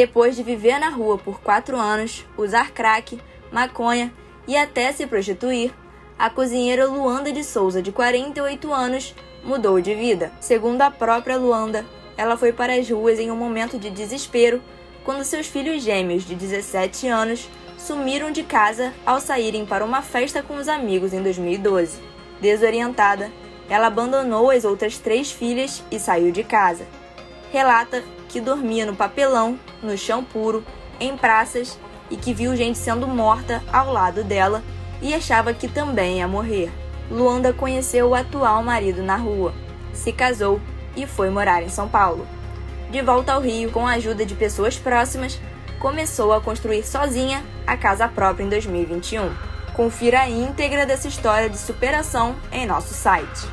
Depois de viver na rua por quatro anos, usar crack, maconha e até se prostituir, a cozinheira Luanda de Souza, de 48 anos, mudou de vida. Segundo a própria Luanda, ela foi para as ruas em um momento de desespero quando seus filhos gêmeos de 17 anos sumiram de casa ao saírem para uma festa com os amigos em 2012. Desorientada, ela abandonou as outras três filhas e saiu de casa. Relata que dormia no papelão, no chão puro, em praças e que viu gente sendo morta ao lado dela e achava que também ia morrer. Luanda conheceu o atual marido na rua, se casou e foi morar em São Paulo. De volta ao Rio, com a ajuda de pessoas próximas, começou a construir sozinha a casa própria em 2021. Confira a íntegra dessa história de superação em nosso site.